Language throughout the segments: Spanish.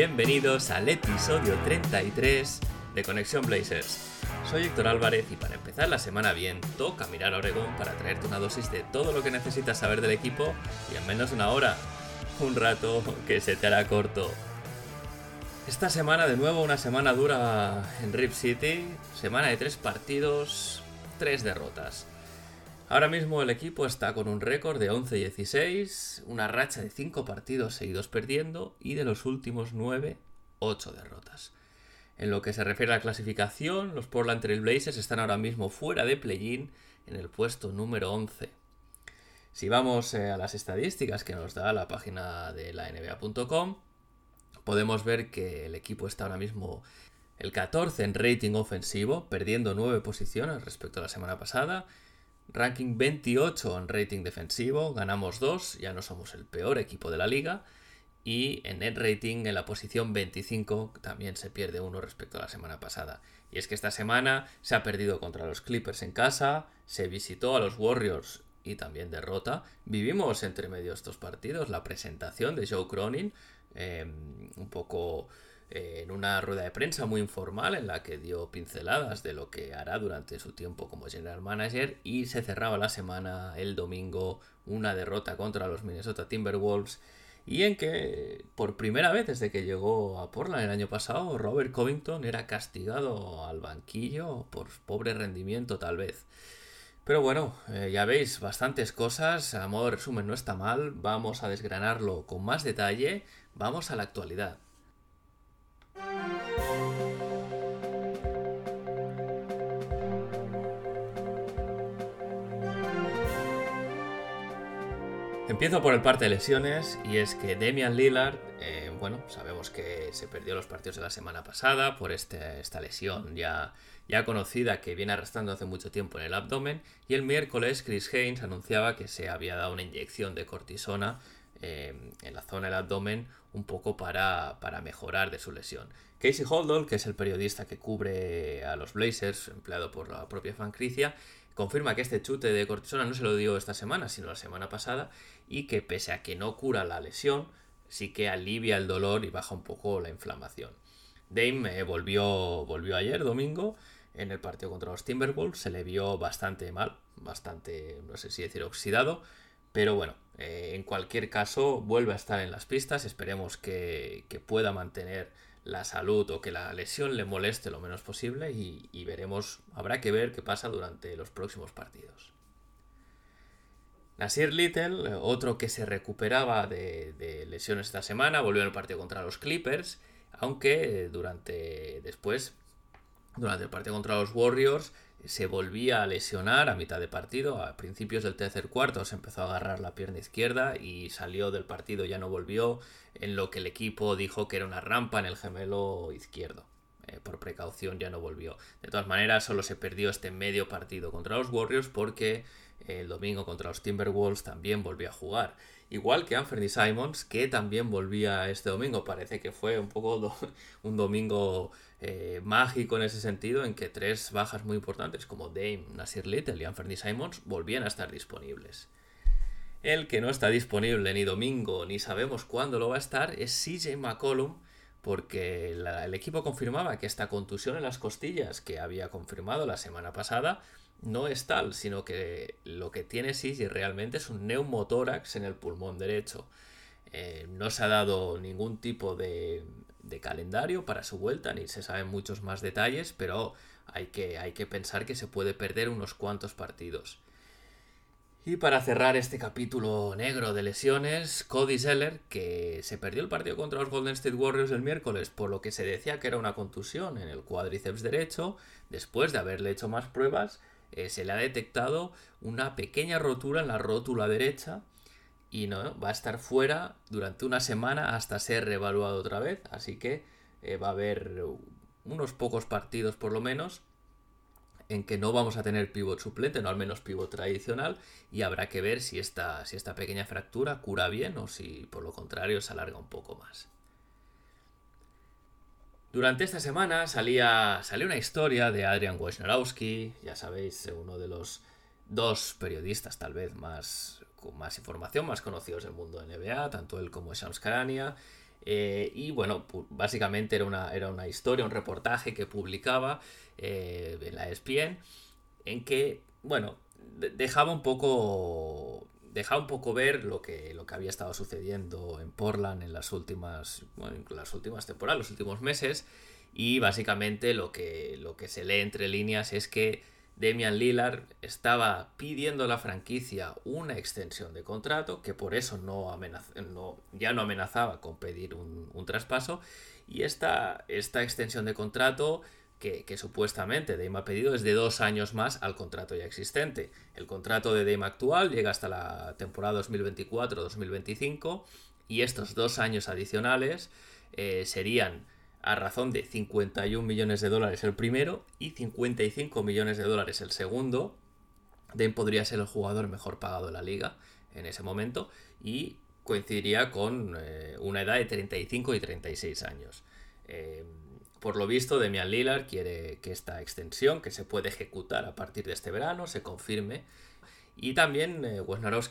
Bienvenidos al episodio 33 de Conexión Blazers. Soy Héctor Álvarez y para empezar la semana bien, toca mirar a Oregón para traerte una dosis de todo lo que necesitas saber del equipo y en menos de una hora. Un rato que se te hará corto. Esta semana de nuevo una semana dura en Rip City, semana de tres partidos, tres derrotas. Ahora mismo el equipo está con un récord de 11-16, una racha de 5 partidos seguidos perdiendo y de los últimos 9, 8 derrotas. En lo que se refiere a la clasificación, los Portland Trail Blazers están ahora mismo fuera de play-in en el puesto número 11. Si vamos eh, a las estadísticas que nos da la página de la NBA.com, podemos ver que el equipo está ahora mismo el 14 en rating ofensivo, perdiendo 9 posiciones respecto a la semana pasada. Ranking 28 en rating defensivo, ganamos 2, ya no somos el peor equipo de la liga. Y en net rating en la posición 25 también se pierde uno respecto a la semana pasada. Y es que esta semana se ha perdido contra los Clippers en casa, se visitó a los Warriors y también derrota. Vivimos entre medio estos partidos la presentación de Joe Cronin, eh, un poco en una rueda de prensa muy informal en la que dio pinceladas de lo que hará durante su tiempo como general manager y se cerraba la semana el domingo una derrota contra los Minnesota Timberwolves y en que por primera vez desde que llegó a Portland el año pasado Robert Covington era castigado al banquillo por pobre rendimiento tal vez. Pero bueno, eh, ya veis, bastantes cosas, a modo de resumen no está mal, vamos a desgranarlo con más detalle, vamos a la actualidad. Empiezo por el parte de lesiones y es que Damian Lillard, eh, bueno, sabemos que se perdió los partidos de la semana pasada por este, esta lesión ya, ya conocida que viene arrastrando hace mucho tiempo en el abdomen y el miércoles Chris Haynes anunciaba que se había dado una inyección de cortisona eh, en la zona del abdomen un poco para, para mejorar de su lesión. Casey Holdall, que es el periodista que cubre a los Blazers, empleado por la propia franquicia, confirma que este chute de cortisona no se lo dio esta semana, sino la semana pasada, y que pese a que no cura la lesión, sí que alivia el dolor y baja un poco la inflamación. Dame eh, volvió, volvió ayer, domingo, en el partido contra los Timberwolves, se le vio bastante mal, bastante, no sé si decir oxidado, pero bueno, eh, en cualquier caso vuelve a estar en las pistas, esperemos que, que pueda mantener la salud o que la lesión le moleste lo menos posible y, veremos, habrá que ver qué pasa durante los próximos partidos. Nasir Little, otro que se recuperaba de, de lesiones esta semana, volvió el partido contra los Clippers, aunque durante después, durante el partido contra los Warriors, se volvía a lesionar a mitad de partido. A principios del tercer cuarto se empezó a agarrar la pierna izquierda y salió del partido, ya no volvió, en lo que el equipo dijo que era una rampa en el gemelo izquierdo. Eh, por precaución ya no volvió. De todas maneras, solo se perdió este medio partido contra los Warriors porque el domingo contra los Timberwolves también volvió a jugar. Igual que Anthony Simons, que también volvía este domingo. Parece que fue un poco un domingo eh, mágico en ese sentido, en que tres bajas muy importantes como Dame, Nasir Little y Anthony Simons volvían a estar disponibles. El que no está disponible ni domingo ni sabemos cuándo lo va a estar es CJ McCollum, porque el equipo confirmaba que esta contusión en las costillas que había confirmado la semana pasada no es tal, sino que lo que tiene CJ realmente es un neumotórax en el pulmón derecho. Eh, no se ha dado ningún tipo de, de, calendario para su vuelta, ni se saben muchos más detalles, pero hay que, hay que pensar que se puede perder unos cuantos partidos. Y para cerrar este capítulo negro de lesiones, Cody Zeller, que se perdió el partido contra los Golden State Warriors el miércoles, por lo que se decía que era una contusión en el cuádriceps derecho, después de haberle hecho más pruebas, eh, se le ha detectado una pequeña rotura en la rótula derecha y no va a estar fuera durante una semana hasta ser reevaluado otra vez. Así que eh, va a haber unos pocos partidos por lo menos en que no vamos a tener pivot suplente, no al menos pivot tradicional, y habrá que ver si esta, si esta pequeña fractura cura bien o si por lo contrario se alarga un poco más. Durante esta semana salía, salió una historia de Adrian Wojnarowski, ya sabéis, uno de los dos periodistas tal vez más con más información, más conocidos del mundo de NBA, tanto él como Shams Karania. Eh, y bueno, básicamente era una, era una historia, un reportaje que publicaba eh, en la ESPN, en que, bueno, dejaba un poco. Dejaba un poco ver lo que, lo que había estado sucediendo en Portland en las últimas, las últimas temporadas, los últimos meses. Y básicamente lo que, lo que se lee entre líneas es que Demian Lillard estaba pidiendo a la franquicia una extensión de contrato, que por eso no ya no amenazaba con pedir un, traspaso. Y esta, esta, extensión de contrato que, supuestamente Dame ha pedido es de dos años más al contrato ya existente. El contrato de Dame actual llega hasta la temporada 2024-2025 y estos dos años adicionales eh, serían a razón de 51 millones de dólares el primero y 55 millones de dólares el segundo. Dame podría ser el jugador mejor pagado de la liga en ese momento y coincidiría con eh, una edad de 35 y 36 años. Eh, por lo visto, Demian Lillard quiere que esta extensión, que se puede ejecutar a partir de este verano, se confirme. Y también eh,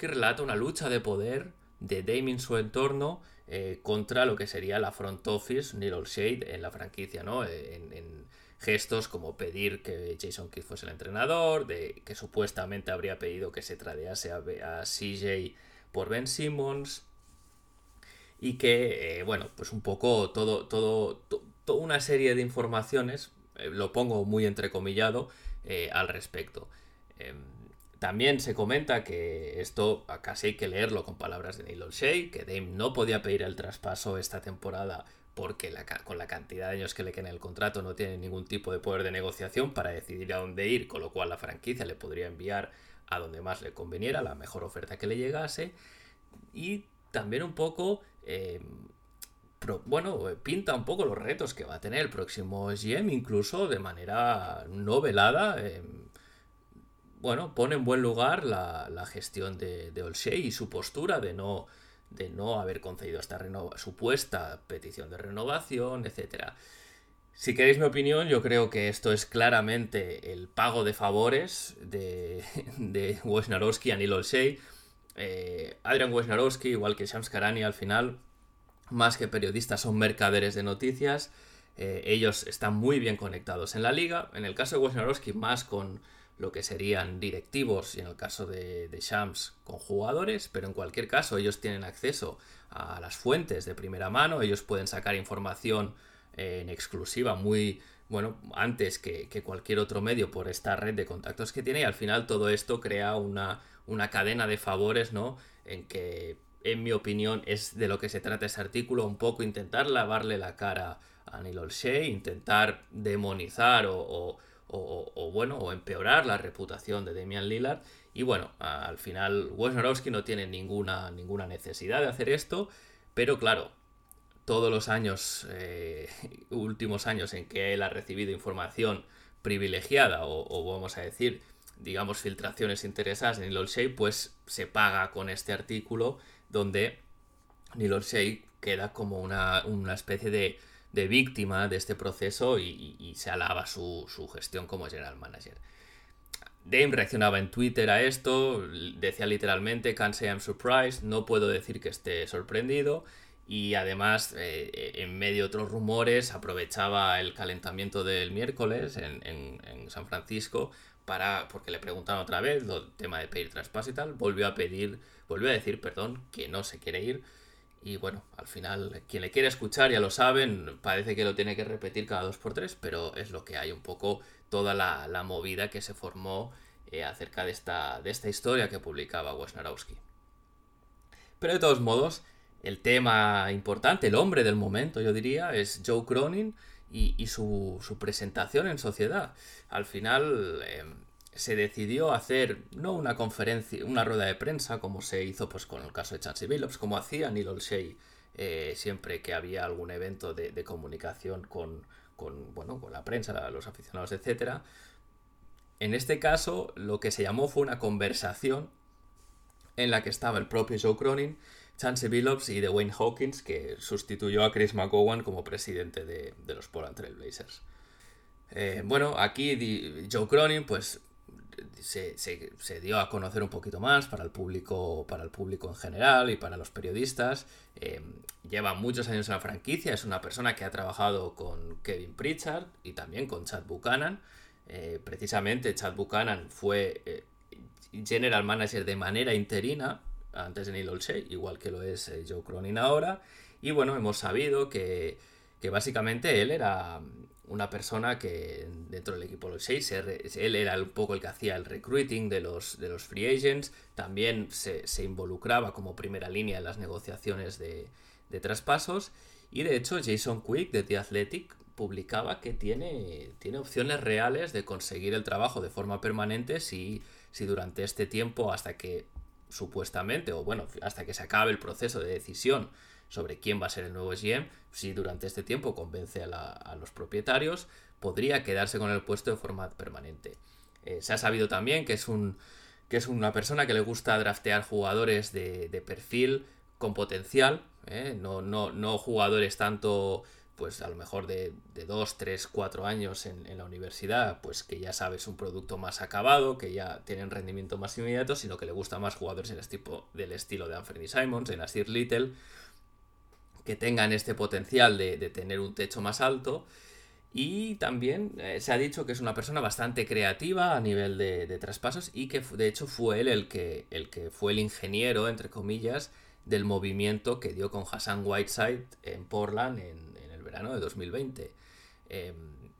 relata una lucha de poder de Dame en su entorno eh, contra lo que sería la front office, Neil Shade, en la franquicia, ¿no? Eh, en, gestos como pedir que Jason Kidd fuese el entrenador, de que supuestamente habría pedido que se tradease a, CJ por Ben Simmons y que, eh, bueno, pues un poco todo, todo, toda una serie de informaciones, lo pongo muy entrecomillado, al respecto. También se comenta que esto casi hay que leerlo con palabras de Neil O'Shea, que Dame no podía pedir el traspaso esta temporada porque con la cantidad de años que le queda en el contrato no tiene ningún tipo de poder de negociación para decidir a dónde ir, con lo cual la franquicia le podría enviar a donde más le conveniera, la mejor oferta que le llegase. Y también un poco, em, bueno, pinta un poco los retos que va a tener el próximo GM, incluso de manera no velada. Em, bueno, pone en buen lugar la, gestión de, de y su postura de no, de no haber concedido esta supuesta petición de renovación, etc. Si queréis mi opinión, yo creo que esto es claramente el pago de favores de, de Wojnarowski a Neil Olshey. Eh, Adrian Wojnarowski, igual que Shams Karani, al final, más que periodistas, son mercaderes de noticias. Eh, ellos están muy bien conectados en la liga. En el caso de Wojnarowski, más con lo que serían directivos y en el caso de, Shams con jugadores, pero en cualquier caso ellos tienen acceso a las fuentes de primera mano, ellos pueden sacar información eh, en exclusiva muy, bueno, antes que, cualquier otro medio por esta red de contactos que tiene y al final todo esto crea una, una cadena de favores, ¿no? En que, en mi opinión, es de lo que se trata ese artículo, un poco intentar lavarle la cara a Neil Olshey, intentar demonizar o, bueno, o empeorar la reputación de Damian Lillard. Y bueno, al final Wojnarowski no tiene ninguna, ninguna necesidad de hacer esto, pero claro, todos los años, eh, últimos años en que él ha recibido información privilegiada o, vamos a decir, digamos, filtraciones interesadas en Neil pues se paga con este artículo donde Olshey queda como una, una especie de de víctima de este proceso y, se alaba su, gestión como general manager. Dame reaccionaba en Twitter a esto, decía literalmente, can't say I'm surprised, no puedo decir que esté sorprendido, y además, eh, en medio de otros rumores, aprovechaba el calentamiento del miércoles en, San Francisco para, porque le preguntaron otra vez el tema de pedir traspaso y tal, volvió a pedir, volvió a decir, perdón, que no se quiere ir, y bueno, al final, quien le quiere escuchar ya lo saben, parece que lo tiene que repetir cada dos por tres, pero es lo que hay un poco toda la, movida que se formó eh, acerca de esta, de esta historia que publicaba Wesnarowski. Pero de todos modos, el tema importante, el hombre del momento, yo diría, es Joe Cronin y, su, presentación en sociedad. Al final, em, se decidió hacer no una conferencia, una rueda de prensa como se hizo pues con el caso de Chansey Billups, como hacía Neil Olshey eh, siempre que había algún evento de, comunicación con, con, bueno, con la prensa, los aficionados, etc. En este caso, lo que se llamó fue una conversación en la que estaba el propio Joe Cronin, Chansey Billups y Dwayne Hawkins, que sustituyó a Chris McGowan como presidente de, los Portland Trail Blazers. Eh, bueno, aquí Joe Cronin, pues se, dio a conocer un poquito más para el público, para el público en general y para los periodistas. Eh, lleva muchos años en la franquicia, es una persona que ha trabajado con Kevin Pritchard y también con Chad Buchanan. Eh, precisamente Chad Buchanan fue eh, general manager de manera interina antes de Neil Olshey, igual que lo es Joe Cronin ahora. Y bueno, hemos sabido que, que básicamente él era una persona que dentro del equipo de los 6, él era un poco el que hacía el recruiting de los, de los free agents, también se, involucraba como primera línea en las negociaciones de, traspasos y de hecho Jason Quick de The Athletic publicaba que tiene, tiene opciones reales de conseguir el trabajo de forma permanente si, si durante este tiempo hasta que supuestamente o bueno hasta que se acabe el proceso de decisión sobre quién va a ser el nuevo GM, si durante este tiempo convence a, los propietarios, podría quedarse con el puesto de forma permanente. Eh, se ha sabido también que es, una persona que le gusta draftear jugadores de, perfil con potencial, ¿eh? no, jugadores tanto, pues a lo mejor de, 2, 3, 4 años en, la universidad, pues que ya sabes un producto más acabado, que ya tienen rendimiento más inmediato, sino que le gusta más jugadores del, tipo, del estilo de Anthony Simons, de Nasir Little, que tengan este potencial de, tener un techo más alto. Y también eh, se ha dicho que es una persona bastante creativa a nivel de, traspasos y que de hecho fue él el que, el que fue el ingeniero, entre comillas, del movimiento que dio con Hassan Whiteside en Portland en, el verano de 2020. Em,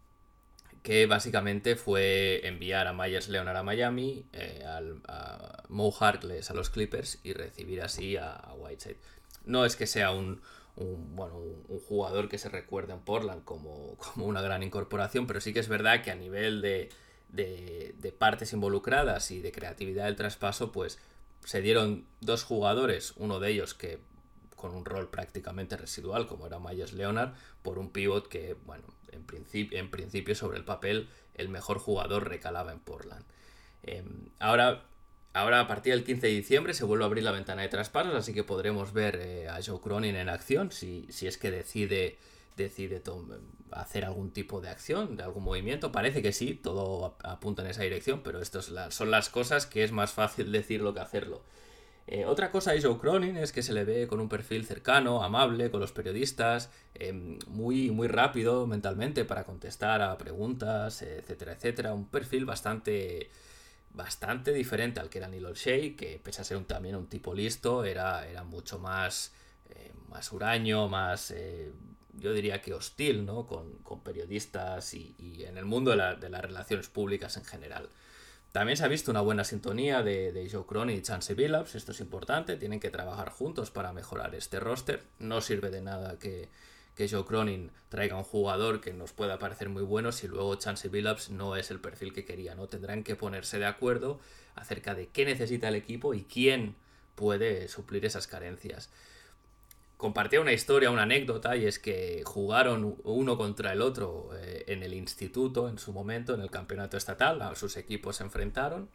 que básicamente fue enviar a Myers Leonard a Miami, eh, a Mo Harkless a los Clippers y recibir así a Whiteside. No es que sea un, un, bueno, un, jugador que se recuerda en Portland como, como, una gran incorporación, pero sí que es verdad que a nivel de, de, partes involucradas y de creatividad del traspaso, pues se dieron dos jugadores, uno de ellos que con un rol prácticamente residual, como era Myers Leonard, por un pivot que, bueno, en, principio, en principio sobre el papel el mejor jugador recalaba en Portland. Em, ahora Ahora a partir del 15 de diciembre se vuelve a abrir la ventana de traspasos, así que podremos ver eh, a Joe Cronin en acción si, si es que decide, decide hacer algún tipo de acción, de algún movimiento. Parece que sí, todo apunta en esa dirección, pero estas son las cosas que es más fácil decirlo que hacerlo. Eh, otra cosa de Joe Cronin es que se le ve con un perfil cercano, amable, con los periodistas, em, muy, muy rápido mentalmente para contestar a preguntas, etcétera, etcétera. Un perfil bastante bastante diferente al que era Neil O'Shea, que pese a ser también un tipo listo, era, era mucho más, eh, más huraño, más, eh, yo diría que hostil, ¿no? Con, periodistas y, en el mundo de, las relaciones públicas en general. También se ha visto una buena sintonía de, de Joe Cronin y Chance Billups, esto es importante, tienen que trabajar juntos para mejorar este roster, no sirve de nada que que Joe Cronin traiga un jugador que nos pueda parecer muy bueno si luego Chance Billups no es el perfil que quería, ¿no? Tendrán que ponerse de acuerdo acerca de qué necesita el equipo y quién puede suplir esas carencias. Compartía una historia, una anécdota, y es que jugaron uno contra el otro eh, en el instituto en su momento, en el campeonato estatal, sus equipos se enfrentaron,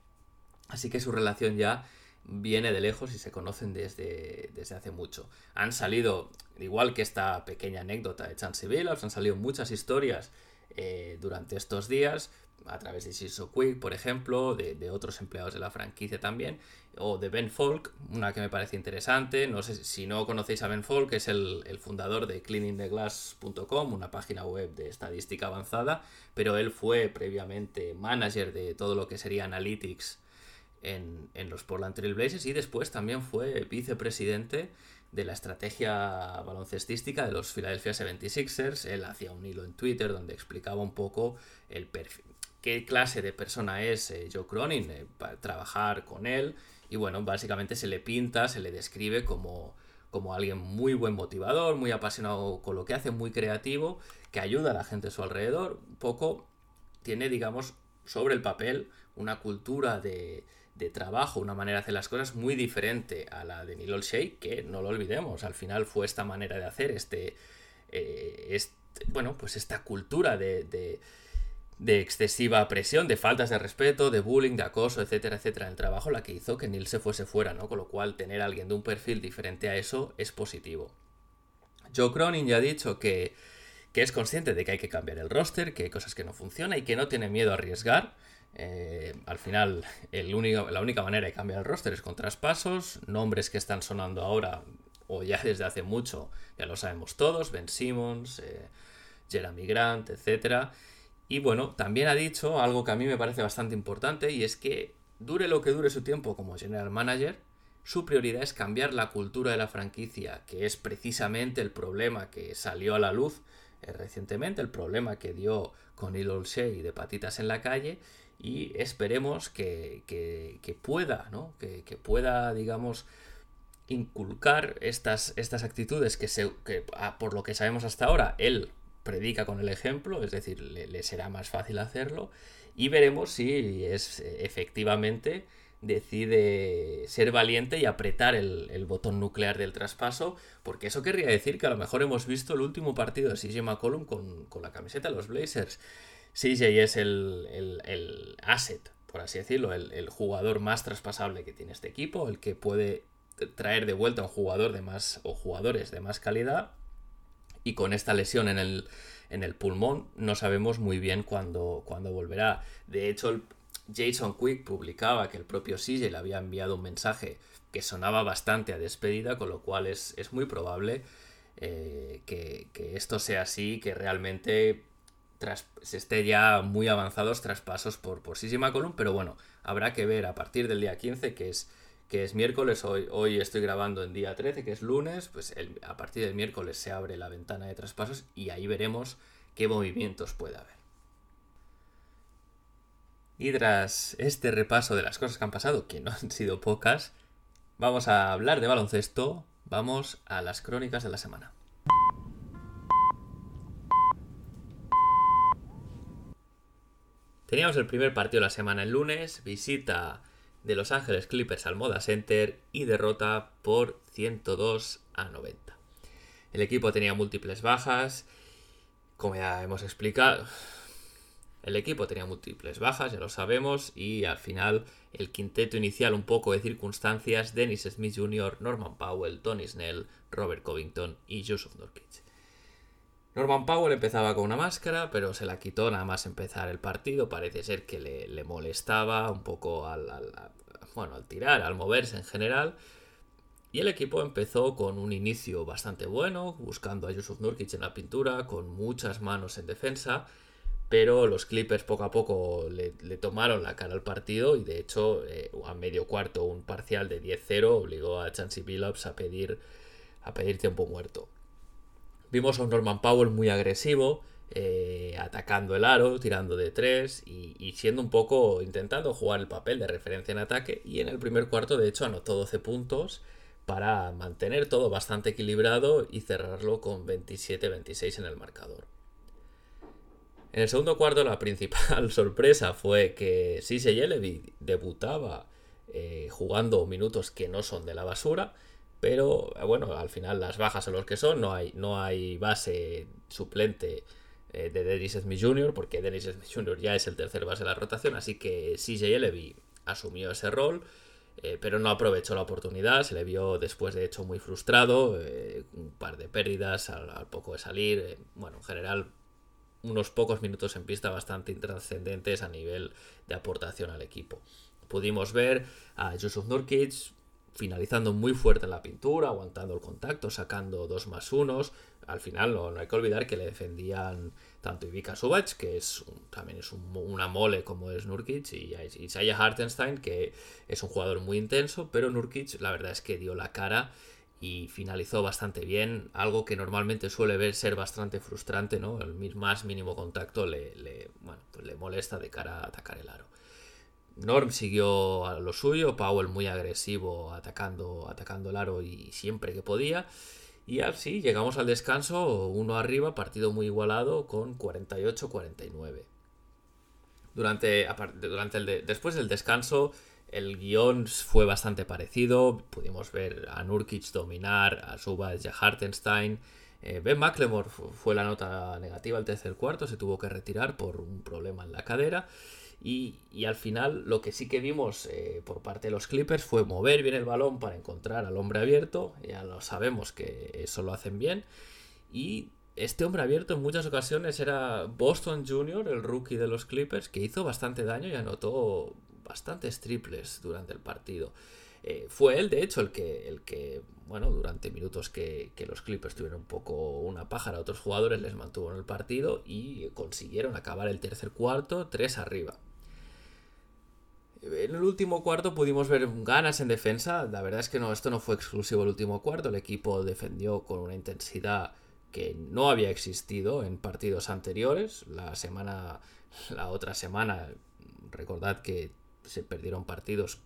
así que su relación ya viene de lejos y se conocen desde, desde hace mucho. Han salido, igual que esta pequeña anécdota de Chance Billups, han salido muchas historias eh, durante estos días, a través de Siso Quick, por ejemplo, de, otros empleados de la franquicia también, o de Ben Folk, una que me parece interesante. No sé si no conocéis a Ben Folk, es el, el fundador de cleaningtheglass.com, una página web de estadística avanzada, pero él fue previamente manager de todo lo que sería Analytics en, los Portland Trail Blazers y después también fue vicepresidente de la estrategia baloncestística de los Philadelphia 76ers. Él hacía un hilo en Twitter donde explicaba un poco el perfil, qué clase de persona es eh, Joe Cronin eh, para trabajar con él. Y bueno, básicamente se le pinta, se le describe como, como alguien muy buen motivador, muy apasionado con lo que hace, muy creativo, que ayuda a la gente a su alrededor. Un poco tiene, digamos, sobre el papel una cultura de, trabajo, una manera de hacer las cosas muy diferente a la de Neil Olshey, que no lo olvidemos, al final fue esta manera de hacer, este, este bueno, pues esta cultura de, de, excesiva presión, de faltas de respeto, de bullying, de acoso, etcétera, etcétera, en el trabajo, la que hizo que Neil se fuese fuera, ¿no? Con lo cual, tener a alguien de un perfil diferente a eso es positivo. Joe Cronin ya ha dicho que, que es consciente de que hay que cambiar el roster, que hay cosas que no funcionan y que no tiene miedo a arriesgar. Eh, al final, la única manera de cambiar el roster es con traspasos, nombres que están sonando ahora o ya desde hace mucho, ya lo sabemos todos, Ben Simmons, eh, Jeremy Grant, etc. Y bueno, también ha dicho algo que a mí me parece bastante importante y es que dure lo que dure su tiempo como general manager, su prioridad es cambiar la cultura de la franquicia, que es precisamente el problema que salió a la luz eh, recientemente, el problema que dio con Il Olshey de patitas en la calle, y esperemos que, pueda, ¿no? Que, que, pueda, digamos, inculcar estas, estas actitudes que, se, que ah, por lo que sabemos hasta ahora, él predica con el ejemplo, es decir, le, será más fácil hacerlo, y veremos si es efectivamente decide ser valiente y apretar el, botón nuclear del traspaso, porque eso querría decir que a lo mejor hemos visto el último partido de CJ McCollum con, con la camiseta de los Blazers. CJ es el, el asset, por así decirlo, el, jugador más traspasable que tiene este equipo, el que puede traer de vuelta a un jugador de más o jugadores de más calidad y con esta lesión en el, en el pulmón no sabemos muy bien cuándo, volverá. De hecho, Jason Quick publicaba que el propio CJ le había enviado un mensaje que sonaba bastante a despedida, con lo cual es, muy probable eh, que, esto sea así, que realmente se esté ya muy avanzados traspasos por, por CJ McCollum, pero bueno, habrá que ver a partir del día 15, que es que es miércoles, hoy, hoy estoy grabando en día 13, que es lunes, pues a partir del miércoles se abre la ventana de traspasos y ahí veremos qué movimientos puede haber. Y tras este repaso de las cosas que han pasado, que no han sido pocas, vamos a hablar de baloncesto, vamos a las crónicas de la semana. Teníamos el primer partido de la semana el lunes, visita de Los Ángeles Clippers al Moda Center y derrota por 102 a 90. El equipo tenía múltiples bajas, como ya hemos explicado. El equipo tenía múltiples bajas, ya lo sabemos, y al final el quinteto inicial un poco de circunstancias, Dennis Smith Jr., Norman Powell, Tony Snell, Robert Covington y Joseph Nurkic. Norman Powell empezaba con una máscara, pero se la quitó nada más empezar el partido. Parece ser que le, molestaba un poco al, bueno, al tirar, al moverse en general. Y el equipo empezó con un inicio bastante bueno, buscando a Yusuf Nurkic en la pintura, con muchas manos en defensa. Pero los Clippers poco a poco le, tomaron la cara al partido y de hecho eh, a medio cuarto un parcial de 10-0 obligó a Chansey Billups a pedir, a pedir tiempo muerto. Vimos a un Norman Powell muy agresivo, eh, atacando el aro, tirando de tres y, siendo un poco intentando jugar el papel de referencia en ataque. Y en el primer cuarto, de hecho, anotó 12 puntos para mantener todo bastante equilibrado y cerrarlo con 27-26 en el marcador. En el segundo cuarto, la principal sorpresa fue que Sise Yelevi debutaba eh, jugando minutos que no son de la basura pero bueno, al final las bajas son los que son, no hay, no hay base suplente eh, de Dennis Smith Jr., porque Dennis Smith Jr. ya es el tercer base de la rotación, así que CJ Levy asumió ese rol, eh, pero no aprovechó la oportunidad, se le vio después de hecho muy frustrado, eh, un par de pérdidas al, poco de salir, bueno, en general unos pocos minutos en pista bastante intrascendentes a nivel de aportación al equipo. Pudimos ver a Yusuf Nurkic finalizando muy fuerte en la pintura, aguantando el contacto, sacando dos más unos. Al final no, hay que olvidar que le defendían tanto Ivica Subac, que es también es una mole como es Nurkic, y Isaiah Hartenstein, que es un jugador muy intenso, pero Nurkic la verdad es que dio la cara y finalizó bastante bien, algo que normalmente suele ver ser bastante frustrante, ¿no? El más mínimo contacto le, pues le molesta de cara a atacar el aro. Norm siguió a lo suyo, Powell muy agresivo atacando, atacando el aro y siempre que podía. Y así llegamos al descanso, uno arriba, partido muy igualado con 48-49. Durante, durante el después del descanso, el guion fue bastante parecido. Pudimos ver a Nurkic dominar, a Subas y a Hartenstein. Eh, ben McLemore fue la nota negativa al tercer cuarto, se tuvo que retirar por un problema en la cadera. Y, al final lo que sí que vimos eh, por parte de los Clippers fue mover bien el balón para encontrar al hombre abierto. Ya lo sabemos que eso lo hacen bien. Y este hombre abierto en muchas ocasiones era Boston Jr., el rookie de los Clippers, que hizo bastante daño y anotó bastantes triples durante el partido. Eh, fue él, de hecho, el que, el que bueno, durante minutos que, que, los Clippers tuvieron un poco una pájara a otros jugadores, les mantuvo en el partido y consiguieron acabar el tercer cuarto tres arriba. En el último cuarto pudimos ver ganas en defensa. La verdad es que no, esto no fue exclusivo el último cuarto. El equipo defendió con una intensidad que no había existido en partidos anteriores. La semana, la otra semana, recordad que se perdieron partidos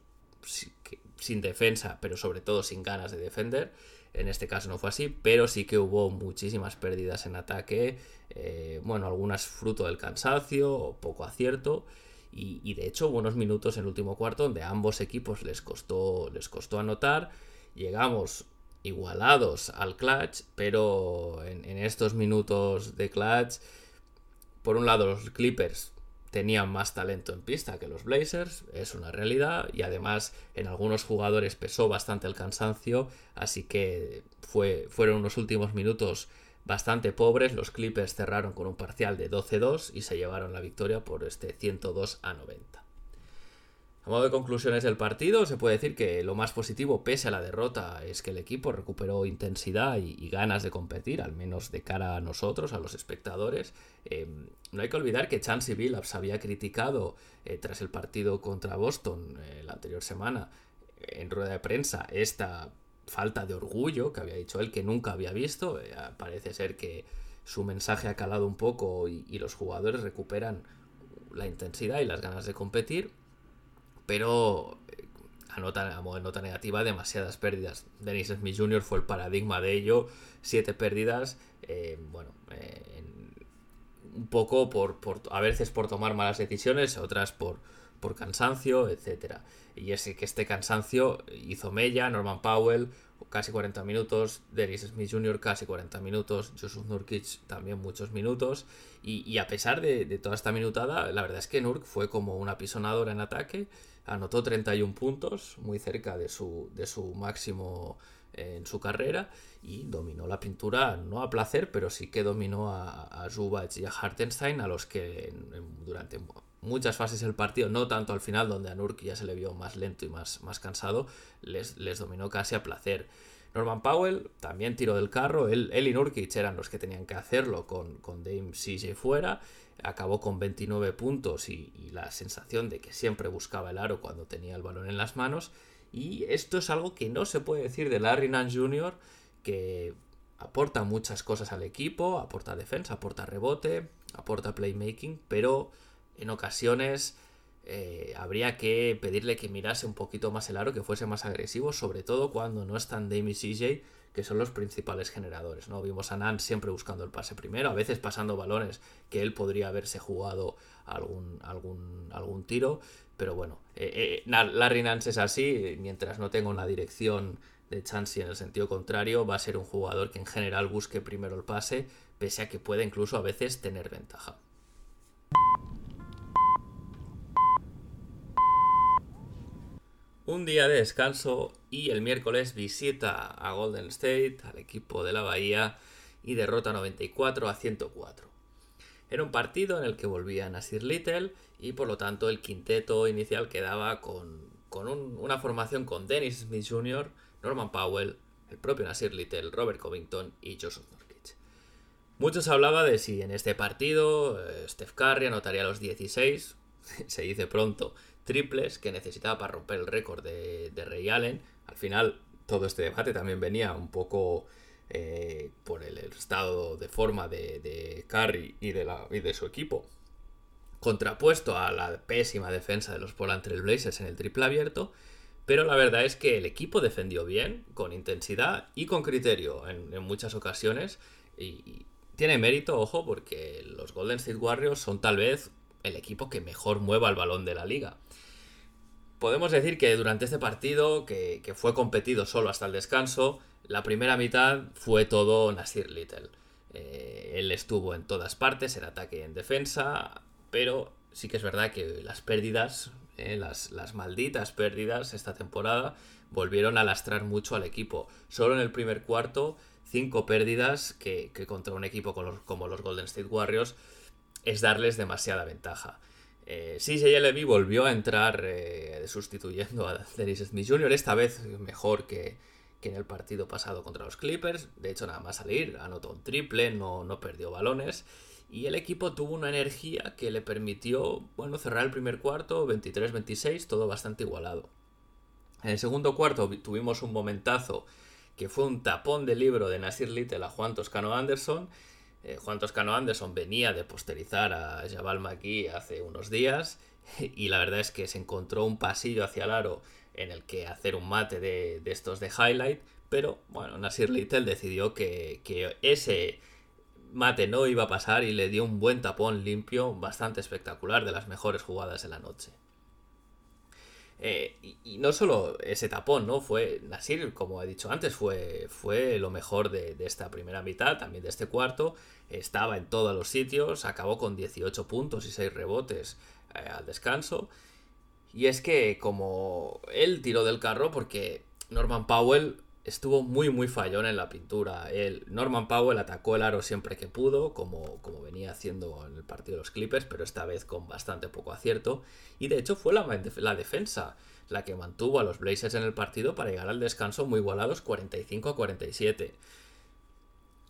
sin defensa, pero sobre todo sin ganas de defender. En este caso no fue así, pero sí que hubo muchísimas pérdidas en ataque. Eh, bueno, algunas fruto del cansancio o poco acierto. Y, de hecho hubo unos minutos en el último cuarto donde a ambos equipos les costó, les costó anotar. Llegamos igualados al clutch, pero en, en estos minutos de clutch, por un lado los Clippers tenían más talento en pista que los Blazers, es una realidad, y además en algunos jugadores pesó bastante el cansancio, así que fue, fueron unos últimos minutos bastante pobres, los Clippers cerraron con un parcial de 12-2 y se llevaron la victoria por este 102 a 90. A modo de conclusiones del partido, se puede decir que lo más positivo, pese a la derrota, es que el equipo recuperó intensidad y, ganas de competir, al menos de cara a nosotros, a los espectadores. Em, no hay que olvidar que Chansey Billups había criticado eh, tras el partido contra Boston eh, la anterior semana en rueda de prensa esta falta de orgullo que había dicho él que nunca había visto. Eh, parece ser que su mensaje ha calado un poco y los jugadores recuperan la intensidad y las ganas de competir pero eh, anota, a modo nota negativa demasiadas pérdidas. Dennis Smith Jr. fue el paradigma de ello, siete pérdidas, eh, bueno, un poco por, a veces por tomar malas decisiones, otras por, por cansancio, etc. Y es que este cansancio hizo Mella, Norman Powell, casi 40 minutos, Dennis Smith Jr. casi 40 minutos, Joseph Nurkic también muchos minutos, y, a pesar de, de, toda esta minutada, la verdad es que Nurk fue como una pisonadora en ataque, anotó 31 puntos, muy cerca de su, de su máximo eh, en su carrera y dominó la pintura no a placer, pero sí que dominó a, a Zubac y a Hartenstein, a los que durante muchas fases del partido, no tanto al final donde a Nurk ya se le vio más lento y más, más cansado, les, les dominó casi a placer. Norman Powell también tiró del carro, él, él y Nurkic eran los que tenían que hacerlo con, con Dame CJ fuera acabó con 29 puntos y, la sensación de que siempre buscaba el aro cuando tenía el balón en las manos. Y esto es algo que no se puede decir de Larry Nance Jr., que aporta muchas cosas al equipo, aporta defensa, aporta rebote, aporta playmaking, pero en ocasiones eh, habría que pedirle que mirase un poquito más el aro, que fuese más agresivo, sobre todo cuando no están Dame y CJ que son los principales generadores. ¿no? Vimos a Nance siempre buscando el pase primero, a veces pasando balones que él podría haberse jugado algún, algún, algún tiro, pero bueno, eh, eh, Larry Nance es así, mientras no tenga una dirección de Chansey en el sentido contrario, va a ser un jugador que en general busque primero el pase, pese a que puede incluso a veces tener ventaja. Un día de descanso y el miércoles visita a Golden State, al equipo de la Bahía, y derrota 94 a 104. Era un partido en el que volvían a Little y por lo tanto el quinteto inicial quedaba con, una formación con Dennis Smith Jr., Norman Powell, el propio Nasir Little, Robert Covington y Joseph Nurkic. Muchos hablaba de si en este partido eh, Steph Curry anotaría los 16, se dice pronto, triples que necesitaba para romper el récord de, de Ray Allen. Al final, todo este debate también venía un poco eh, por el estado de forma de, de Curry y de, y su equipo, contrapuesto a la pésima defensa de los Portland Trail Blazers en el triple abierto. Pero la verdad es que el equipo defendió bien, con intensidad y con criterio en, en muchas ocasiones. Y, tiene mérito, ojo, porque los Golden State Warriors son tal vez el equipo que mejor mueva el balón de la liga. Podemos decir que durante este partido, que, fue competido solo hasta el descanso, la primera mitad fue todo Nasir Little. Eh, él estuvo en todas partes, en ataque y en defensa, pero sí que es verdad que las pérdidas, eh, las, las, malditas pérdidas esta temporada, volvieron a lastrar mucho al equipo. Solo en el primer cuarto, cinco pérdidas que, contra un equipo como los Golden State Warriors es darles demasiada ventaja. Eh, CJ Levy volvió a entrar eh, sustituyendo a Dennis Smith Jr., esta vez mejor que, en el partido pasado contra los Clippers. De hecho, nada más salir, anotó un triple, no, no perdió balones. Y el equipo tuvo una energía que le permitió bueno, cerrar el primer cuarto, 23-26, todo bastante igualado. En el segundo cuarto tuvimos un momentazo que fue un tapón de libro de Nasir Little a Juan Toscano Anderson. Eh, Juan Toscano Anderson venía de posterizar a Jabal McGee hace unos días y la verdad es que se encontró un pasillo hacia el aro en el que hacer un mate de, estos de highlight, pero bueno, Nasir Little decidió que, que ese mate no iba a pasar y le dio un buen tapón limpio, bastante espectacular, de las mejores jugadas de la noche. Eh, y, no solo ese tapón, ¿no? Fue Nasir, como he dicho antes, fue, fue lo mejor de, esta primera mitad, también de este cuarto. Estaba en todos los sitios, acabó con 18 puntos y 6 rebotes eh, al descanso. Y es que como él tiró del carro porque Norman Powell estuvo muy muy fallón en la pintura. El Norman Powell atacó el aro siempre que pudo, como, como venía haciendo en el partido de los Clippers, pero esta vez con bastante poco acierto. Y de hecho fue la, la defensa la que mantuvo a los Blazers en el partido para llegar al descanso muy igualados 45 a 47.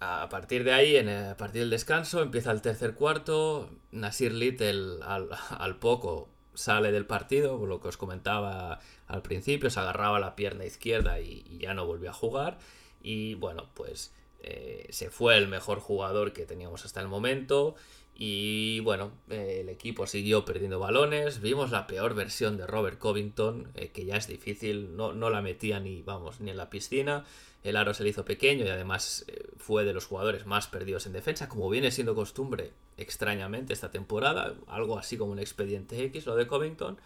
A partir de ahí, en el, a partir del descanso, empieza el tercer cuarto. Nasir Little al poco sale del partido, lo que os comentaba al principio, se agarraba la pierna izquierda y, ya no volvió a jugar. Y bueno, pues eh, se fue el mejor jugador que teníamos hasta el momento. Y bueno, eh, el equipo siguió perdiendo balones. Vimos la peor versión de Robert Covington, eh, que ya es difícil, no, no, la metía ni, vamos, ni en la piscina. El aro se le hizo pequeño y además fue de los jugadores más perdidos en defensa, como viene siendo costumbre extrañamente esta temporada. Algo así como un expediente X, lo de Covington.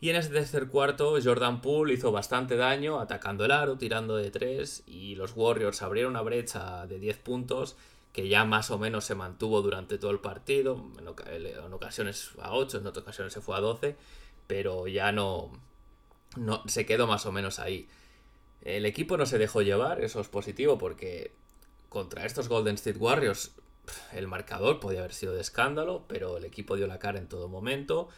Y en ese tercer cuarto, Jordan Poole hizo bastante daño atacando el aro, tirando de 3 y los Warriors abrieron una brecha de 10 puntos que ya más o menos se mantuvo durante todo el partido, en, ocasiones a 8, en otras ocasiones se fue a 12, pero ya no, no se quedó más o menos ahí. El equipo no se dejó llevar, eso es positivo porque contra estos Golden State Warriors el marcador podía haber sido de escándalo, pero el equipo dio la cara en todo momento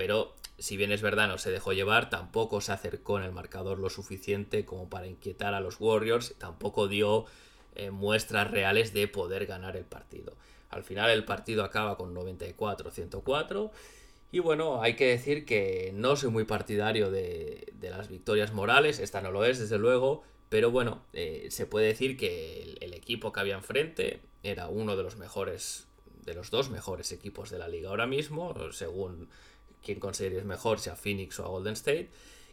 pero si bien es verdad no se dejó llevar, tampoco se acercó en el marcador lo suficiente como para inquietar a los Warriors, tampoco dio eh, muestras reales de poder ganar el partido. Al final el partido acaba con 94-104 y bueno, hay que decir que no soy muy partidario de, las victorias morales, esta no lo es desde luego, pero bueno, eh, se puede decir que el, equipo que había enfrente era uno de los mejores, de los dos mejores equipos de la liga ahora mismo, según quién consideres mejor, sea Phoenix o a Golden State.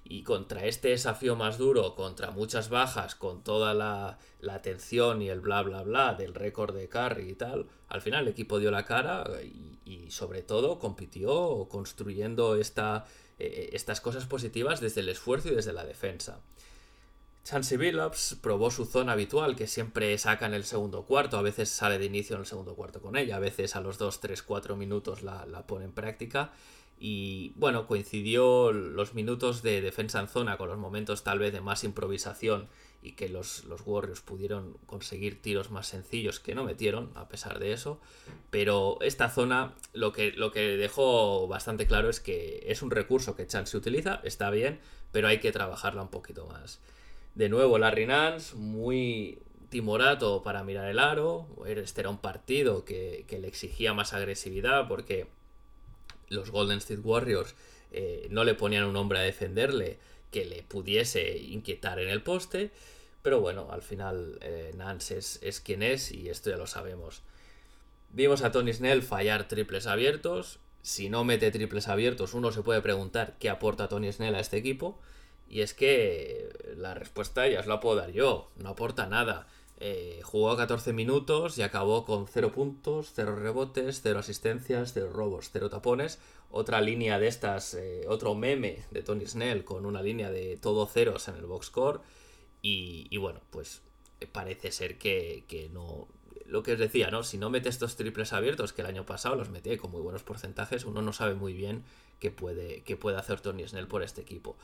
Y contra este desafío más duro, contra muchas bajas, con toda la, la atención y el bla bla bla del récord de Curry y tal, al final el equipo dio la cara y, sobre todo compitió construyendo esta, eh, estas cosas positivas desde el esfuerzo y desde la defensa. Chansey Billups probó su zona habitual, que siempre saca en el segundo cuarto, a veces sale de inicio en el segundo cuarto con ella, a veces a los 2, 3, 4 minutos la, la pone en práctica y bueno, coincidió los minutos de defensa en zona con los momentos tal vez de más improvisación y que los, los, Warriors pudieron conseguir tiros más sencillos que no metieron, a pesar de eso. Pero esta zona lo que, lo que dejó bastante claro es que es un recurso que Chan se utiliza, está bien, pero hay que trabajarla un poquito más. De nuevo, Larry Nance, muy timorato para mirar el aro. Este era un partido que, que le exigía más agresividad porque los Golden State Warriors eh, no le ponían un hombre a defenderle que le pudiese inquietar en el poste. Pero bueno, al final eh, Nance es, quien es y esto ya lo sabemos. Vimos a Tony Snell fallar triples abiertos. Si no mete triples abiertos, uno se puede preguntar qué aporta Tony Snell a este equipo. Y es que la respuesta ya os la puedo dar yo. No aporta nada. Eh, jugó 14 minutos y acabó con 0 puntos, 0 rebotes, 0 asistencias, 0 robos, 0 tapones. Otra línea de estas, eh, otro meme de Tony Snell con una línea de todo ceros en el box score. Y, bueno, pues eh, parece ser que, que, no. Lo que os decía, ¿no? Si no mete estos triples abiertos, que el año pasado los metí con muy buenos porcentajes, uno no sabe muy bien qué puede, qué puede hacer Tony Snell por este equipo.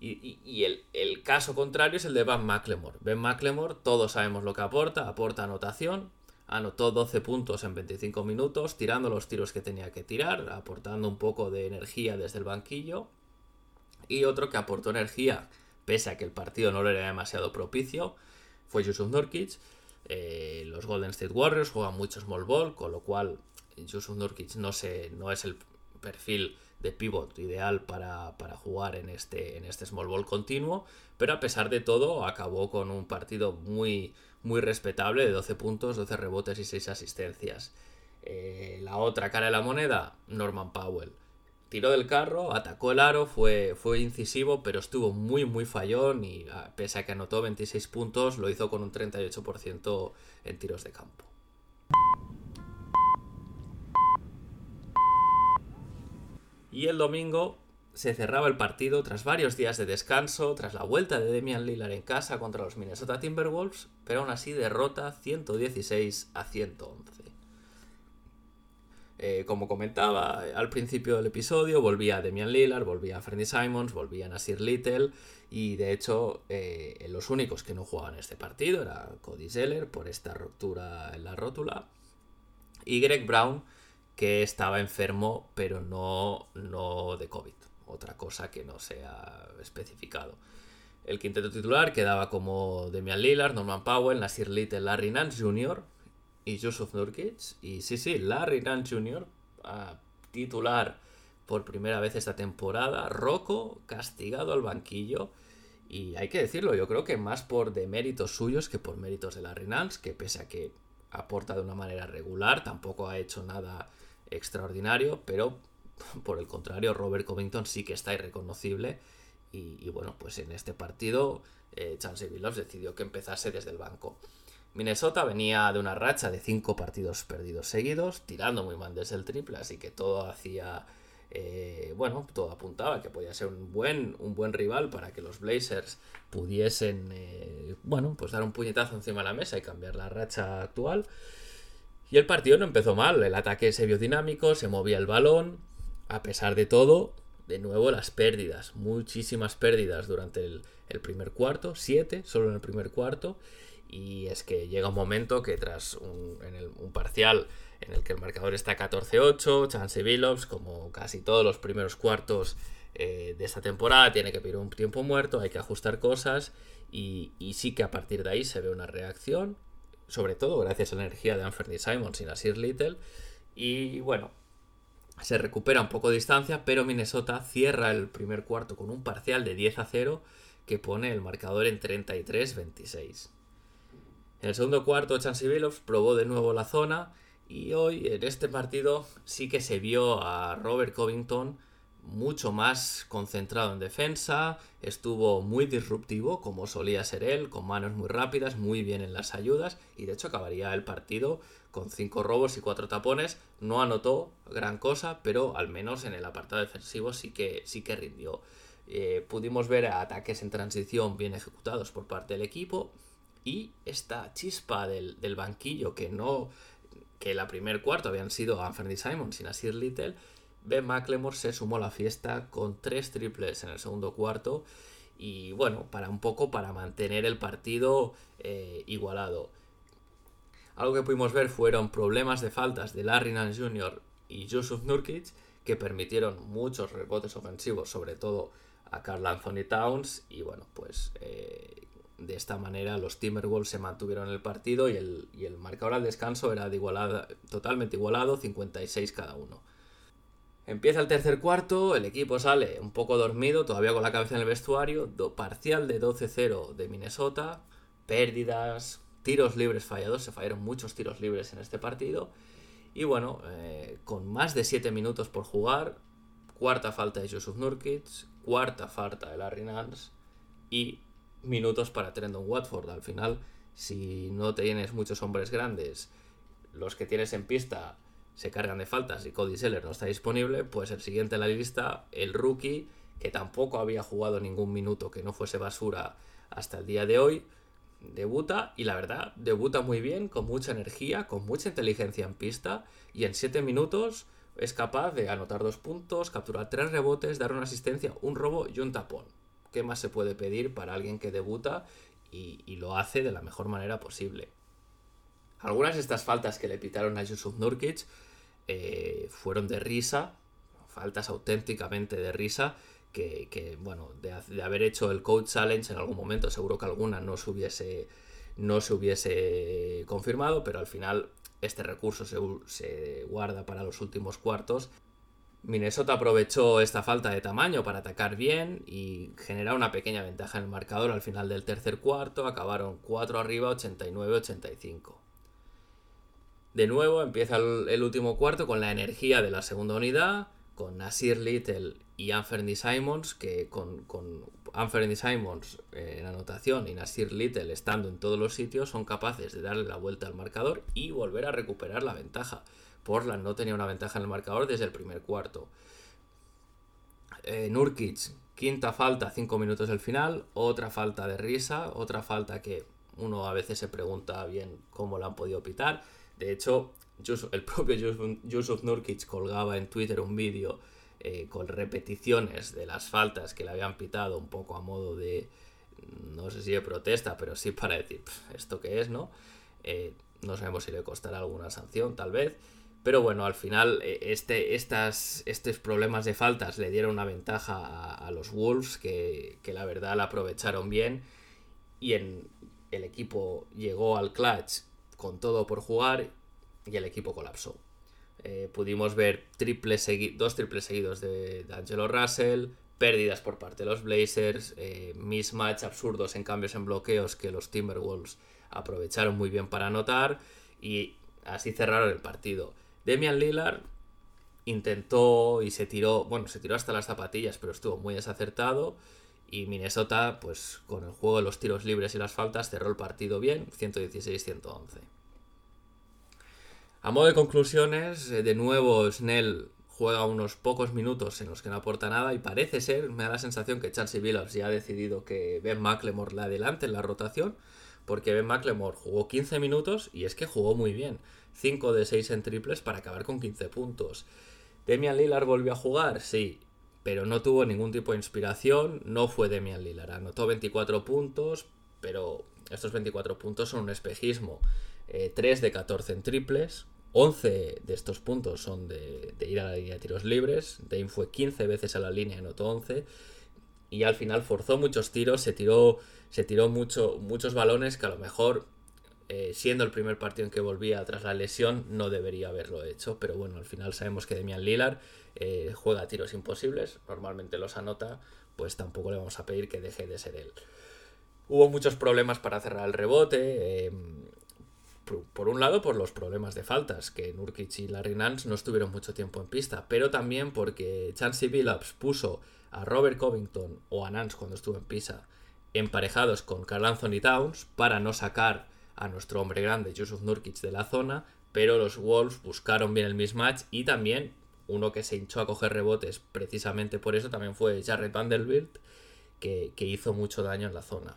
Y, el, caso contrario es el de Ben McLemore. Ben McLemore, todos sabemos lo que aporta, aporta anotación, anotó 12 puntos en 25 minutos, tirando los tiros que tenía que tirar, aportando un poco de energía desde el banquillo. Y otro que aportó energía, pese a que el partido no le era demasiado propicio, fue Yusuf Nurkic. Eh, los Golden State Warriors juegan mucho small ball, con lo cual Yusuf Nurkic no, no es el perfil de pivot ideal para, jugar en este, en este small ball continuo, pero a pesar de todo acabó con un partido muy, muy respetable de 12 puntos, 12 rebotes y 6 asistencias. Eh, la otra cara de la moneda, Norman Powell. Tiró del carro, atacó el aro, fue, fue incisivo, pero estuvo muy muy fallón y pese a que anotó 26 puntos, lo hizo con un 38% en tiros de campo. Y el domingo se cerraba el partido tras varios días de descanso, tras la vuelta de Demian Lillard en casa contra los Minnesota Timberwolves, pero aún así derrota 116 a 111. Eh, como comentaba al principio del episodio, volvía Demian Lillard, volvía Fernie Simons, volvía Nasir Little y de hecho eh, los únicos que no jugaban este partido era Cody Zeller por esta ruptura en la rótula y Greg Brown que estaba enfermo, pero no, no de COVID. Otra cosa que no se ha especificado. El quinteto titular quedaba como Demian Lillard, Norman Powell, Nasir Little, Larry Nance Jr. y Joseph Nurkic. Y sí, sí, Larry Nance Jr. a titular por primera vez esta temporada. Rocco castigado al banquillo. Y hay que decirlo, yo creo que más por deméritos suyos que por méritos de Larry Nance, que pese a que aporta de una manera regular, tampoco ha hecho nada extraordinario, pero por el contrario, Robert Covington sí que está irreconocible. Y, bueno, pues en este partido, eh, Chance decidió que empezase desde el banco. Minnesota venía de una racha de cinco partidos perdidos seguidos, tirando muy mal desde el triple, así que todo hacía. Eh, bueno, todo apuntaba que podía ser un buen, un buen rival para que los Blazers pudiesen, eh, bueno, pues dar un puñetazo encima de la mesa y cambiar la racha actual. Y el partido no empezó mal, el ataque se vio dinámico, se movía el balón, a pesar de todo, de nuevo las pérdidas, muchísimas pérdidas durante el, primer cuarto, siete solo en el primer cuarto, y es que llega un momento que tras un, un parcial en el que el marcador está 14-8, Chance Billups, como casi todos los primeros cuartos eh, de esta temporada, tiene que pedir un tiempo muerto, hay que ajustar cosas, y sí que a partir de ahí se ve una reacción, sobre todo gracias a la energía de Anthony Simons y Nasir Little. Y bueno, se recupera un poco de distancia, pero Minnesota cierra el primer cuarto con un parcial de 10 a 0 que pone el marcador en 33-26. En el segundo cuarto, Chansey Billups probó de nuevo la zona y hoy en este partido sí que se vio a Robert Covington mucho más concentrado en defensa, estuvo muy disruptivo como solía ser él, con manos muy rápidas, muy bien en las ayudas y de hecho acabaría el partido con 5 robos y 4 tapones, no anotó gran cosa, pero al menos en el apartado defensivo sí que, sí que rindió. Eh, pudimos ver ataques en transición bien ejecutados por parte del equipo y esta chispa del, del banquillo que no que la primer cuarto habían sido Anthony Simon sin Asir Little Ben McLemore se sumó a la fiesta con tres triples en el segundo cuarto y bueno, para un poco para mantener el partido eh, igualado. Algo que pudimos ver fueron problemas de faltas de Larry Nance Jr. y Joseph Nurkic que permitieron muchos rebotes ofensivos, sobre todo a Carl Anthony Towns y bueno, pues eh, de esta manera los Timberwolves se mantuvieron en el partido y el, y el marcador al descanso era de igualada, totalmente igualado, 56 cada uno. Empieza el tercer cuarto, el equipo sale un poco dormido, todavía con la cabeza en el vestuario, parcial de 12-0 de Minnesota, pérdidas, tiros libres fallados, se fallaron muchos tiros libres en este partido. Y bueno, eh, con más de 7 minutos por jugar, cuarta falta de Joseph Nurkic, cuarta falta de Larry Nance y minutos para Trendon Watford. Al final si no tienes muchos hombres grandes, los que tienes en pista se cargan de faltas y Cody Seller no está disponible, pues el siguiente en la lista, el rookie, que tampoco había jugado ningún minuto que no fuese basura hasta el día de hoy, debuta y la verdad, debuta muy bien, con mucha energía, con mucha inteligencia en pista y en 7 minutos es capaz de anotar dos puntos, capturar tres rebotes, dar una asistencia, un robo y un tapón. ¿Qué más se puede pedir para alguien que debuta y, lo hace de la mejor manera posible? Algunas de estas faltas que le pitaron a Yusuf Nurkic eh, fueron de risa, faltas auténticamente de risa, que, bueno, de, haber hecho el Code Challenge en algún momento, seguro que alguna no se hubiese, no se hubiese confirmado, pero al final este recurso se, guarda para los últimos cuartos. Minnesota aprovechó esta falta de tamaño para atacar bien y generar una pequeña ventaja en el marcador al final del tercer cuarto. Acabaron 4 arriba, 89-85. De nuevo empieza el, último cuarto con la energía de la segunda unidad, con Nasir Little y Anthony Simons, que con, con Simons eh, en anotación y Nasir Little estando en todos los sitios, son capaces de darle la vuelta al marcador y volver a recuperar la ventaja. Portland no tenía una ventaja en el marcador desde el primer cuarto. Eh, Nurkic, quinta falta, cinco minutos del final, otra falta de risa, otra falta que uno a veces se pregunta bien cómo la han podido pitar. De hecho, el propio Yusuf Nurkic colgaba en Twitter un vídeo eh, con repeticiones de las faltas que le habían pitado un poco a modo de, no sé si de protesta, pero sí para decir, ¿esto qué es, no? Eh, no sabemos si le costará alguna sanción, tal vez. Pero bueno, al final eh, este, estas, estos problemas de faltas le dieron una ventaja a, los Wolves que, que, la verdad la aprovecharon bien y en, el equipo llegó al clutch con todo por jugar y el equipo colapsó. Eh, pudimos ver dos triples seguidos de, Angelo Russell, pérdidas por parte de los Blazers, eh, mismatch absurdos en cambios en bloqueos que los Timberwolves aprovecharon muy bien para anotar y así cerraron el partido. Demian Lillard intentó y se tiró, bueno, se tiró hasta las zapatillas, pero estuvo muy desacertado. Y Minnesota, pues con el juego de los tiros libres y las faltas, cerró el partido bien, 116-111. A modo de conclusiones, eh, de nuevo Snell juega unos pocos minutos en los que no aporta nada y parece ser, me da la sensación que Chelsea Billups ya ha decidido que Ben McLemore la adelante en la rotación, porque Ben McLemore jugó 15 minutos y es que jugó muy bien, 5 de 6 en triples para acabar con 15 puntos. Demian Lillard volvió a jugar, sí, pero no tuvo ningún tipo de inspiración, no fue Demian Lillard, anotó 24 puntos, pero estos 24 puntos son un espejismo. 3 eh, de 14 en triples, 11 de estos puntos son de, ir a la línea de tiros libres, Dame fue 15 veces a la línea y anotó 11, y al final forzó muchos tiros, se tiró, se tiró mucho, muchos balones que a lo mejor, eh, siendo el primer partido en que volvía tras la lesión, no debería haberlo hecho, pero bueno, al final sabemos que Demian Lillard eh, juega tiros imposibles, normalmente los anota, pues tampoco le vamos a pedir que deje de ser él. Hubo muchos problemas para cerrar el rebote, por un lado por los problemas de faltas, que Nurkic y Larry Nance no estuvieron mucho tiempo en pista, pero también porque Chansey Billups puso a Robert Covington o a Nance cuando estuvo en pista emparejados con Carl Anthony Towns para no sacar a nuestro hombre grande Yusuf Nurkic de la zona, pero los Wolves buscaron bien el mismatch y también uno que se hinchó a coger rebotes precisamente por eso también fue Jared Vanderbilt, que hizo mucho daño en la zona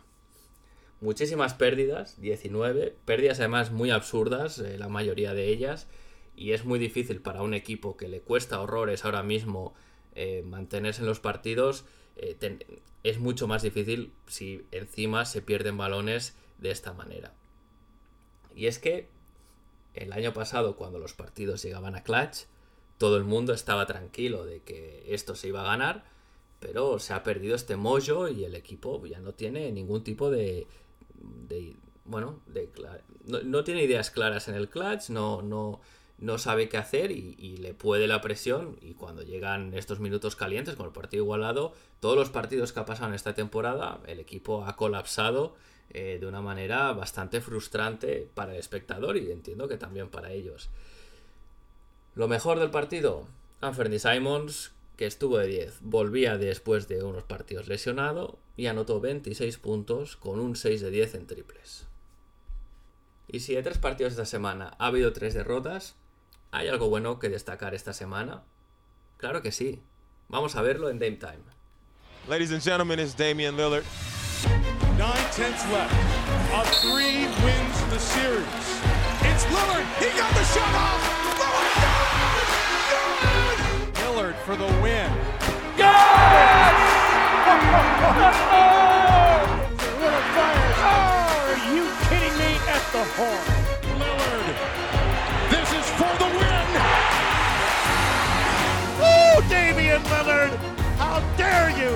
muchísimas pérdidas, 19, pérdidas además muy absurdas, eh, la mayoría de ellas, y es muy difícil para un equipo que le cuesta horrores ahora mismo eh, mantenerse en los partidos, eh, es mucho más difícil si encima se pierden balones de esta manera. Y es que el año pasado, cuando los partidos llegaban a clutch, todo el mundo estaba tranquilo de que esto se iba a ganar, pero se ha perdido este mollo y el equipo ya no tiene ningún tipo de, de bueno, de, no, tiene ideas claras en el clutch, no, no, no sabe qué hacer y, le puede la presión y cuando llegan estos minutos calientes con el partido igualado, todos los partidos que ha pasado en esta temporada, el equipo ha colapsado eh, de una manera bastante frustrante para el espectador y entiendo que también para ellos. Lo mejor del partido, Anthony Simons, que estuvo de 10, volvía después de unos partidos lesionado y anotó 26 puntos con un 6 de 10 en triples. Y si de tres partidos esta semana ha habido tres derrotas, ¿hay algo bueno que destacar esta semana? Claro que sí. Vamos a verlo en Dame Time. Ladies and gentlemen, it's Damian Lillard. Nine tenths left. A three wins the series. It's Lillard. He got the shot off. For the win. Are you kidding me? At the horn. Lillard. This is for the win. Oh, Damian Lillard! How dare you!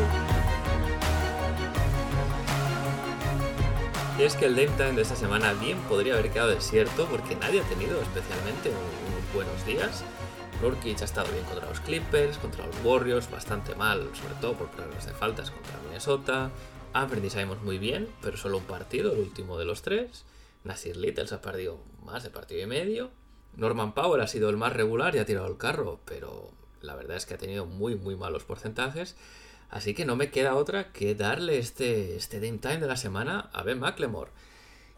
Y es que el Dame Time de esta semana bien podría haber quedado desierto porque nadie ha tenido especialmente un- unos buenos días. Nurkic ha estado bien contra los Clippers, contra los Warriors, bastante mal, sobre todo por problemas de faltas contra Minnesota. Anthony sabemos muy bien, pero solo un partido, el último de los tres. Nasir Little se ha perdido más de partido y medio. Norman Powell ha sido el más regular y ha tirado el carro, pero la verdad es que ha tenido muy, muy malos porcentajes. Así que no me queda otra que darle este, este Dame Time de la semana a Ben McLemore.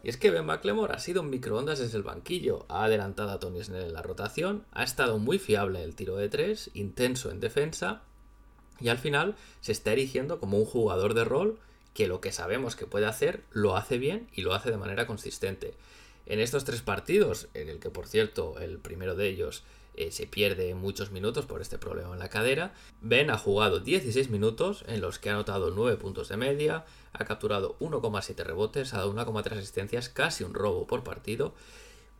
Y es que Ben McLemore ha sido un microondas desde el banquillo, ha adelantado a Tony Snell en la rotación, ha estado muy fiable en el tiro de tres, intenso en defensa, y al final se está erigiendo como un jugador de rol que lo que sabemos que puede hacer lo hace bien y lo hace de manera consistente. En estos tres partidos, en el que por cierto el primero de ellos eh, se pierde muchos minutos por este problema en la cadera, Ben ha jugado 16 minutos en los que ha anotado 9 puntos de media, ha capturado 1,7 rebotes, ha dado 1,3 asistencias, casi un robo por partido,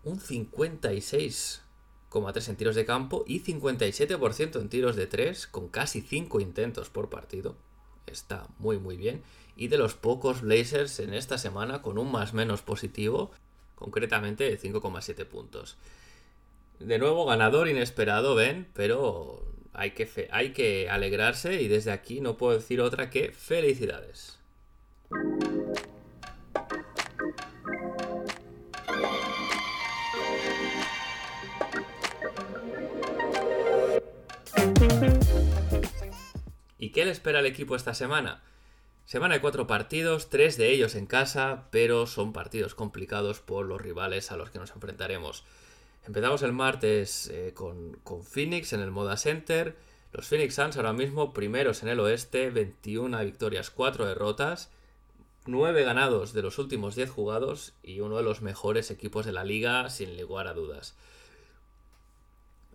un 56,3 en tiros de campo y 57% en tiros de 3 con casi 5 intentos por partido. Está muy muy bien. Y de los pocos Blazers en esta semana con un más menos positivo, concretamente de 5,7 puntos. De nuevo, ganador inesperado, Ben, pero hay que, hay que alegrarse y desde aquí no puedo decir otra que felicidades. ¿Y qué le espera al equipo esta semana? Semana de cuatro partidos, tres de ellos en casa, pero son partidos complicados por los rivales a los que nos enfrentaremos. Empezamos el martes eh, con, con Phoenix en el Moda Center. Los Phoenix Suns ahora mismo primeros en el oeste, 21 victorias, 4 derrotas, 9 ganados de los últimos 10 jugados y uno de los mejores equipos de la liga sin lugar a dudas.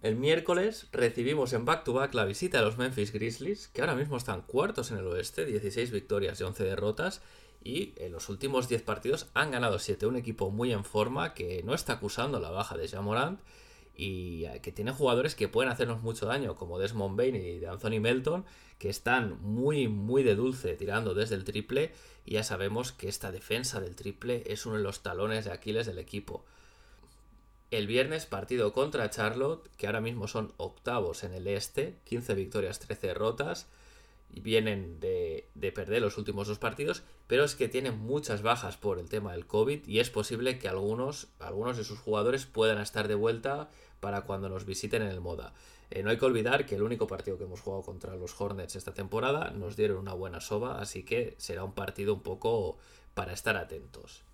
El miércoles recibimos en back-to-back la visita de los Memphis Grizzlies, que ahora mismo están cuartos en el oeste, 16 victorias y 11 derrotas, y en los últimos 10 partidos han ganado 7. Un equipo muy en forma que no está acusando la baja de Jamorant y eh, que tiene jugadores que pueden hacernos mucho daño, como Desmond Bain y de Anthony Melton, que están muy, muy de dulce tirando desde el triple, y ya sabemos que esta defensa del triple es uno de los talones de Aquiles del equipo. El viernes partido contra Charlotte, que ahora mismo son octavos en el este, 15 victorias, 13 derrotas, vienen de, de perder los últimos dos partidos, pero es que tienen muchas bajas por el tema del COVID y es posible que algunos, algunos de sus jugadores puedan estar de vuelta para cuando nos visiten en el Moda. Eh, no hay que olvidar que el único partido que hemos jugado contra los Hornets esta temporada nos dieron una buena soba, así que será un partido un poco para estar atentos.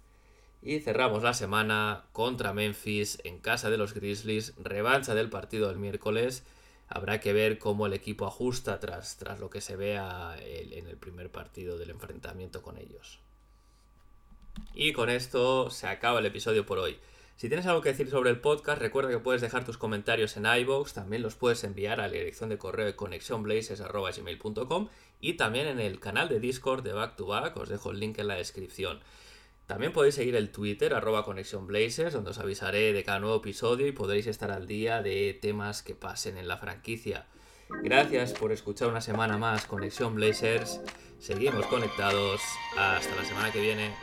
Y cerramos la semana contra Memphis en casa de los Grizzlies, revancha del partido del miércoles. Habrá que ver cómo el equipo ajusta tras, tras lo que se vea en el primer partido del enfrentamiento con ellos. Y con esto se acaba el episodio por hoy. Si tienes algo que decir sobre el podcast, recuerda que puedes dejar tus comentarios en iVoox, también los puedes enviar a la dirección de correo de conexionblazers.gmail.com y también en el canal de Discord de Back to Back, os dejo el link en la descripción. También podéis seguir el Twitter, arroba Blazers, donde os avisaré de cada nuevo episodio y podréis estar al día de temas que pasen en la franquicia. Gracias por escuchar una semana más Conexión Blazers. Seguimos conectados. Hasta la semana que viene.